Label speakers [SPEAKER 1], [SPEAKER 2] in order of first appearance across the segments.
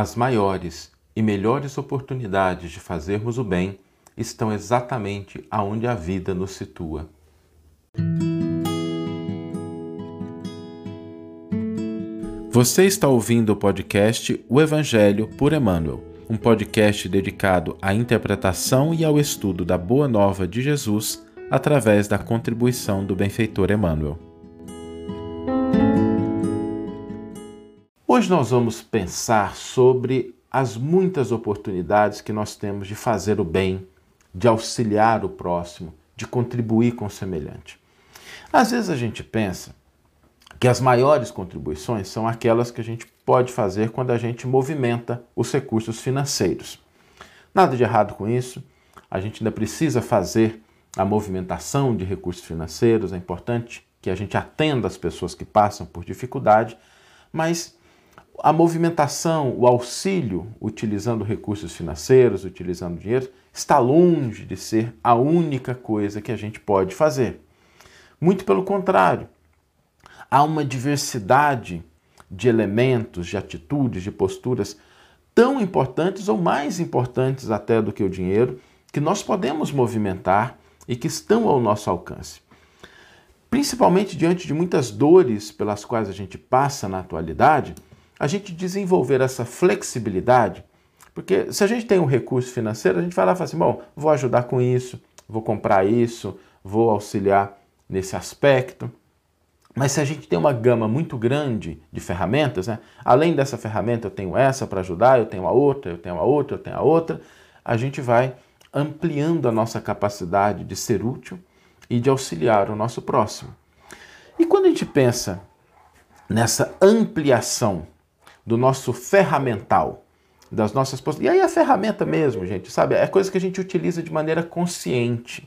[SPEAKER 1] As maiores e melhores oportunidades de fazermos o bem estão exatamente aonde a vida nos situa. Você está ouvindo o podcast O Evangelho por Emmanuel, um podcast dedicado à interpretação e ao estudo da Boa Nova de Jesus através da contribuição do benfeitor Emmanuel. Hoje nós vamos pensar sobre as muitas oportunidades que nós temos de fazer o bem, de auxiliar o próximo, de contribuir com o semelhante. Às vezes a gente pensa que as maiores contribuições são aquelas que a gente pode fazer quando a gente movimenta os recursos financeiros. Nada de errado com isso, a gente ainda precisa fazer a movimentação de recursos financeiros, é importante que a gente atenda as pessoas que passam por dificuldade, mas a movimentação, o auxílio utilizando recursos financeiros, utilizando dinheiro, está longe de ser a única coisa que a gente pode fazer. Muito pelo contrário, há uma diversidade de elementos, de atitudes, de posturas tão importantes ou mais importantes até do que o dinheiro que nós podemos movimentar e que estão ao nosso alcance. Principalmente diante de muitas dores pelas quais a gente passa na atualidade, a gente desenvolver essa flexibilidade, porque se a gente tem um recurso financeiro, a gente vai lá e fala assim: bom, vou ajudar com isso, vou comprar isso, vou auxiliar nesse aspecto. Mas se a gente tem uma gama muito grande de ferramentas, né? além dessa ferramenta eu tenho essa para ajudar, eu tenho a outra, eu tenho a outra, eu tenho a outra, a gente vai ampliando a nossa capacidade de ser útil e de auxiliar o nosso próximo. E quando a gente pensa nessa ampliação do nosso ferramental, das nossas possibilidades. E aí a ferramenta mesmo, gente, sabe? É coisa que a gente utiliza de maneira consciente,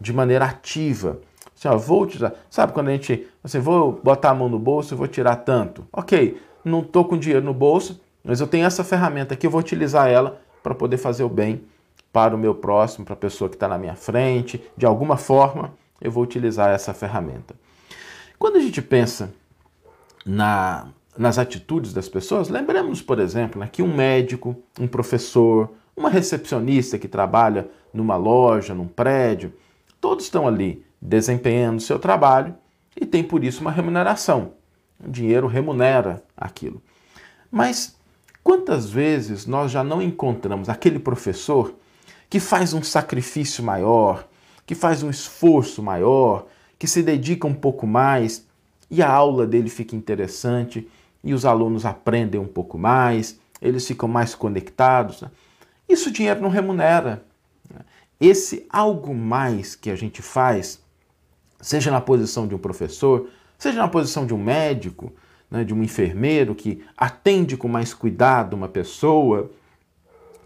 [SPEAKER 1] de maneira ativa. Assim, ó, vou utilizar. Sabe quando a gente, assim, vou botar a mão no bolso e vou tirar tanto? Ok, não estou com dinheiro no bolso, mas eu tenho essa ferramenta aqui, eu vou utilizar ela para poder fazer o bem para o meu próximo, para a pessoa que está na minha frente. De alguma forma, eu vou utilizar essa ferramenta. Quando a gente pensa na nas atitudes das pessoas, lembremos, por exemplo, né, que um médico, um professor, uma recepcionista que trabalha numa loja, num prédio, todos estão ali desempenhando seu trabalho e tem por isso uma remuneração. O dinheiro remunera aquilo. Mas quantas vezes nós já não encontramos aquele professor que faz um sacrifício maior, que faz um esforço maior, que se dedica um pouco mais e a aula dele fica interessante e os alunos aprendem um pouco mais, eles ficam mais conectados. Né? Isso o dinheiro não remunera. Né? Esse algo mais que a gente faz, seja na posição de um professor, seja na posição de um médico, né, de um enfermeiro que atende com mais cuidado uma pessoa,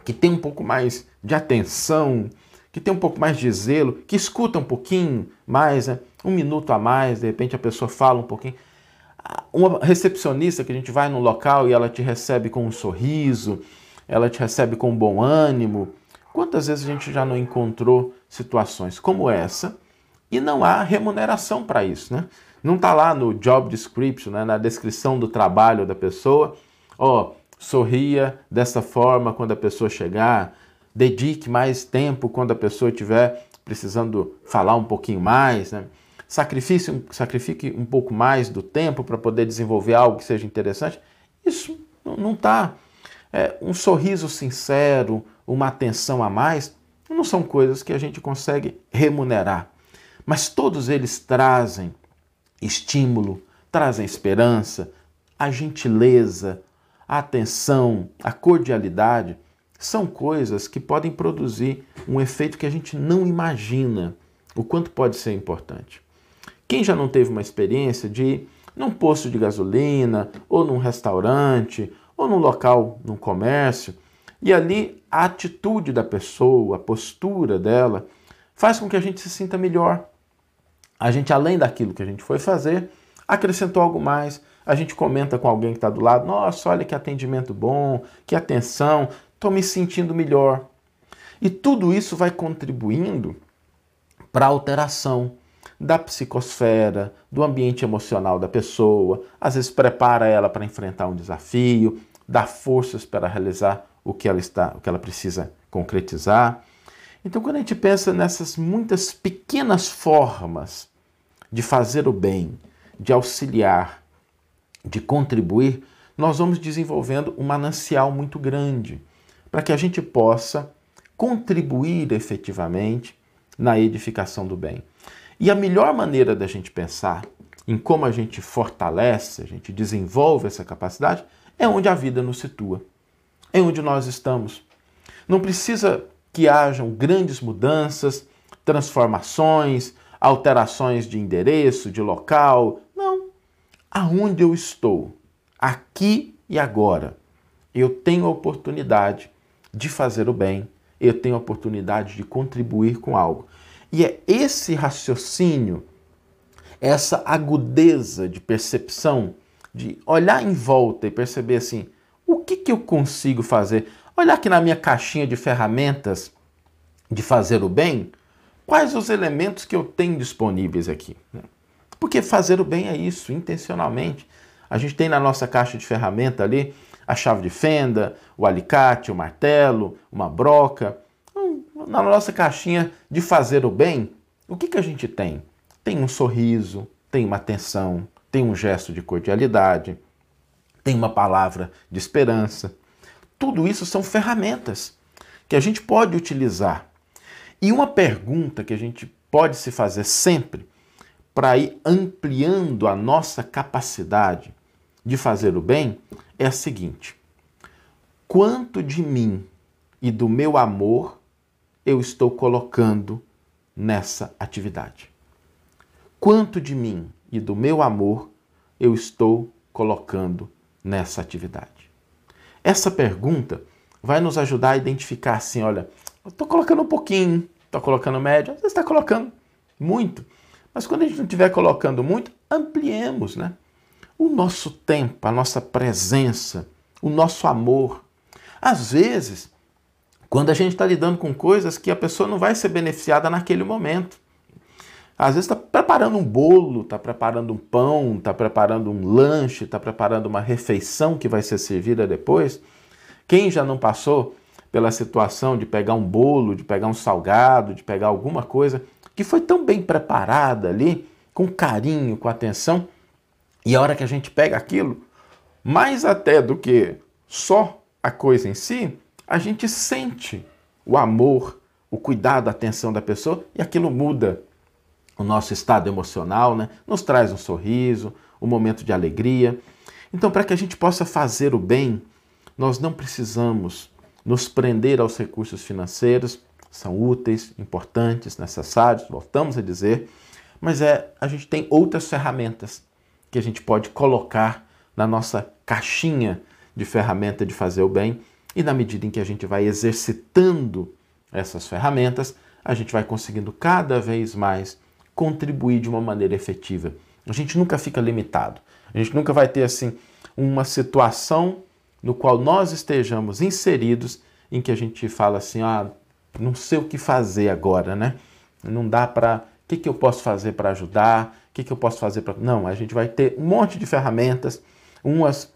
[SPEAKER 1] que tem um pouco mais de atenção, que tem um pouco mais de zelo, que escuta um pouquinho mais, né, um minuto a mais, de repente a pessoa fala um pouquinho uma recepcionista que a gente vai no local e ela te recebe com um sorriso, ela te recebe com bom ânimo. Quantas vezes a gente já não encontrou situações como essa e não há remuneração para isso, né? Não está lá no job description, né, na descrição do trabalho da pessoa, ó, oh, sorria dessa forma quando a pessoa chegar, dedique mais tempo quando a pessoa estiver precisando falar um pouquinho mais, né? Sacrifique, sacrifique um pouco mais do tempo para poder desenvolver algo que seja interessante. Isso não está. É, um sorriso sincero, uma atenção a mais, não são coisas que a gente consegue remunerar. Mas todos eles trazem estímulo, trazem esperança, a gentileza, a atenção, a cordialidade. São coisas que podem produzir um efeito que a gente não imagina o quanto pode ser importante. Quem já não teve uma experiência de ir num posto de gasolina, ou num restaurante, ou num local, num comércio, e ali a atitude da pessoa, a postura dela, faz com que a gente se sinta melhor. A gente, além daquilo que a gente foi fazer, acrescentou algo mais. A gente comenta com alguém que está do lado: nossa, olha que atendimento bom, que atenção, estou me sentindo melhor. E tudo isso vai contribuindo para a alteração da psicosfera, do ambiente emocional da pessoa, às vezes prepara ela para enfrentar um desafio, dar forças para realizar o que ela está, o que ela precisa concretizar. Então, quando a gente pensa nessas muitas pequenas formas de fazer o bem, de auxiliar, de contribuir, nós vamos desenvolvendo um manancial muito grande para que a gente possa contribuir efetivamente na edificação do bem. E a melhor maneira da gente pensar em como a gente fortalece, a gente desenvolve essa capacidade, é onde a vida nos situa, é onde nós estamos. Não precisa que hajam grandes mudanças, transformações, alterações de endereço, de local. Não. Aonde eu estou, aqui e agora, eu tenho a oportunidade de fazer o bem, eu tenho a oportunidade de contribuir com algo. E é esse raciocínio, essa agudeza de percepção, de olhar em volta e perceber assim: o que, que eu consigo fazer? Olhar aqui na minha caixinha de ferramentas de fazer o bem, quais os elementos que eu tenho disponíveis aqui. Porque fazer o bem é isso, intencionalmente. A gente tem na nossa caixa de ferramenta ali a chave de fenda, o alicate, o martelo, uma broca. Na nossa caixinha de fazer o bem, o que, que a gente tem? Tem um sorriso, tem uma atenção, tem um gesto de cordialidade, tem uma palavra de esperança. Tudo isso são ferramentas que a gente pode utilizar. E uma pergunta que a gente pode se fazer sempre para ir ampliando a nossa capacidade de fazer o bem é a seguinte: quanto de mim e do meu amor eu estou colocando nessa atividade? Quanto de mim e do meu amor eu estou colocando nessa atividade? Essa pergunta vai nos ajudar a identificar assim, olha, estou colocando um pouquinho, estou colocando médio, você está colocando muito. Mas quando a gente não estiver colocando muito, ampliemos, né? o nosso tempo, a nossa presença, o nosso amor. Às vezes, quando a gente está lidando com coisas que a pessoa não vai ser beneficiada naquele momento. Às vezes está preparando um bolo, está preparando um pão, está preparando um lanche, está preparando uma refeição que vai ser servida depois. Quem já não passou pela situação de pegar um bolo, de pegar um salgado, de pegar alguma coisa que foi tão bem preparada ali, com carinho, com atenção, e a hora que a gente pega aquilo, mais até do que só a coisa em si, a gente sente o amor, o cuidado, a atenção da pessoa e aquilo muda o nosso estado emocional, né? nos traz um sorriso, um momento de alegria. Então, para que a gente possa fazer o bem, nós não precisamos nos prender aos recursos financeiros, são úteis, importantes, necessários, voltamos a dizer, mas é a gente tem outras ferramentas que a gente pode colocar na nossa caixinha de ferramenta de fazer o bem e na medida em que a gente vai exercitando essas ferramentas, a gente vai conseguindo cada vez mais contribuir de uma maneira efetiva. A gente nunca fica limitado. A gente nunca vai ter assim uma situação no qual nós estejamos inseridos em que a gente fala assim, ah, não sei o que fazer agora, né? Não dá para, o que, que eu posso fazer para ajudar? que, que eu posso fazer para. Não, a gente vai ter um monte de ferramentas, umas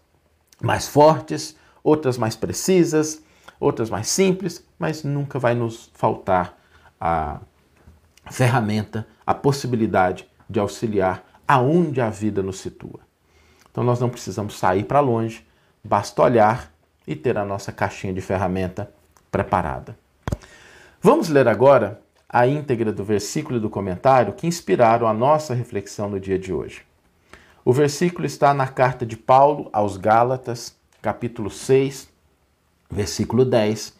[SPEAKER 1] mais fortes, outras mais precisas, outras mais simples, mas nunca vai nos faltar a ferramenta, a possibilidade de auxiliar aonde a vida nos situa. Então nós não precisamos sair para longe, basta olhar e ter a nossa caixinha de ferramenta preparada. Vamos ler agora a íntegra do versículo e do comentário que inspiraram a nossa reflexão no dia de hoje. O versículo está na carta de Paulo aos Gálatas, capítulo 6, versículo 10,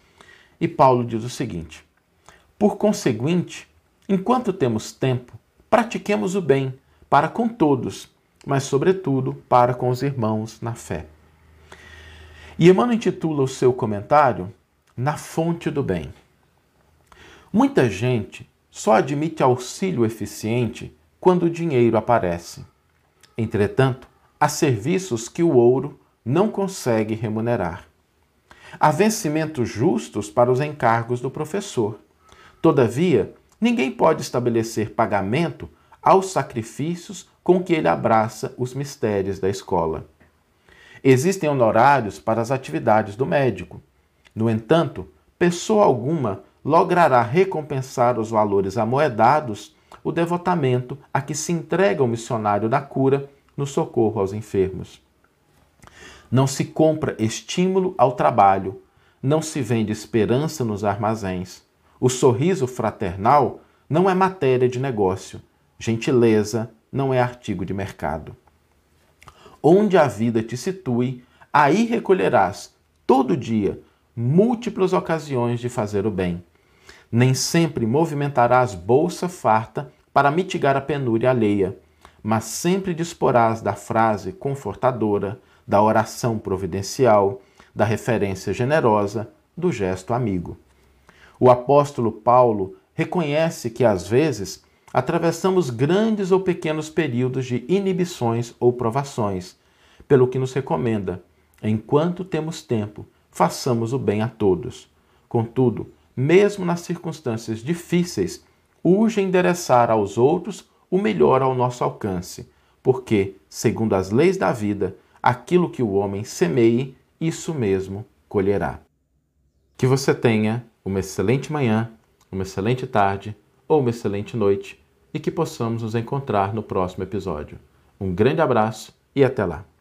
[SPEAKER 1] e Paulo diz o seguinte: Por conseguinte, enquanto temos tempo, pratiquemos o bem para com todos, mas, sobretudo, para com os irmãos na fé. E Emmanuel intitula o seu comentário Na Fonte do Bem. Muita gente só admite auxílio eficiente quando o dinheiro aparece. Entretanto, há serviços que o ouro não consegue remunerar. Há vencimentos justos para os encargos do professor. Todavia, ninguém pode estabelecer pagamento aos sacrifícios com que ele abraça os mistérios da escola. Existem honorários para as atividades do médico. No entanto, pessoa alguma logrará recompensar os valores amoedados o devotamento a que se entrega o missionário da cura no socorro aos enfermos. Não se compra estímulo ao trabalho, não se vende esperança nos armazéns. O sorriso fraternal não é matéria de negócio, gentileza não é artigo de mercado. Onde a vida te situe, aí recolherás, todo dia, múltiplas ocasiões de fazer o bem. Nem sempre movimentarás bolsa farta para mitigar a penúria alheia, mas sempre disporás da frase confortadora, da oração providencial, da referência generosa, do gesto amigo. O apóstolo Paulo reconhece que às vezes atravessamos grandes ou pequenos períodos de inibições ou provações, pelo que nos recomenda: enquanto temos tempo, façamos o bem a todos. Contudo, mesmo nas circunstâncias difíceis, urge endereçar aos outros o melhor ao nosso alcance, porque, segundo as leis da vida, aquilo que o homem semeie, isso mesmo colherá. Que você tenha uma excelente manhã, uma excelente tarde ou uma excelente noite e que possamos nos encontrar no próximo episódio. Um grande abraço e até lá!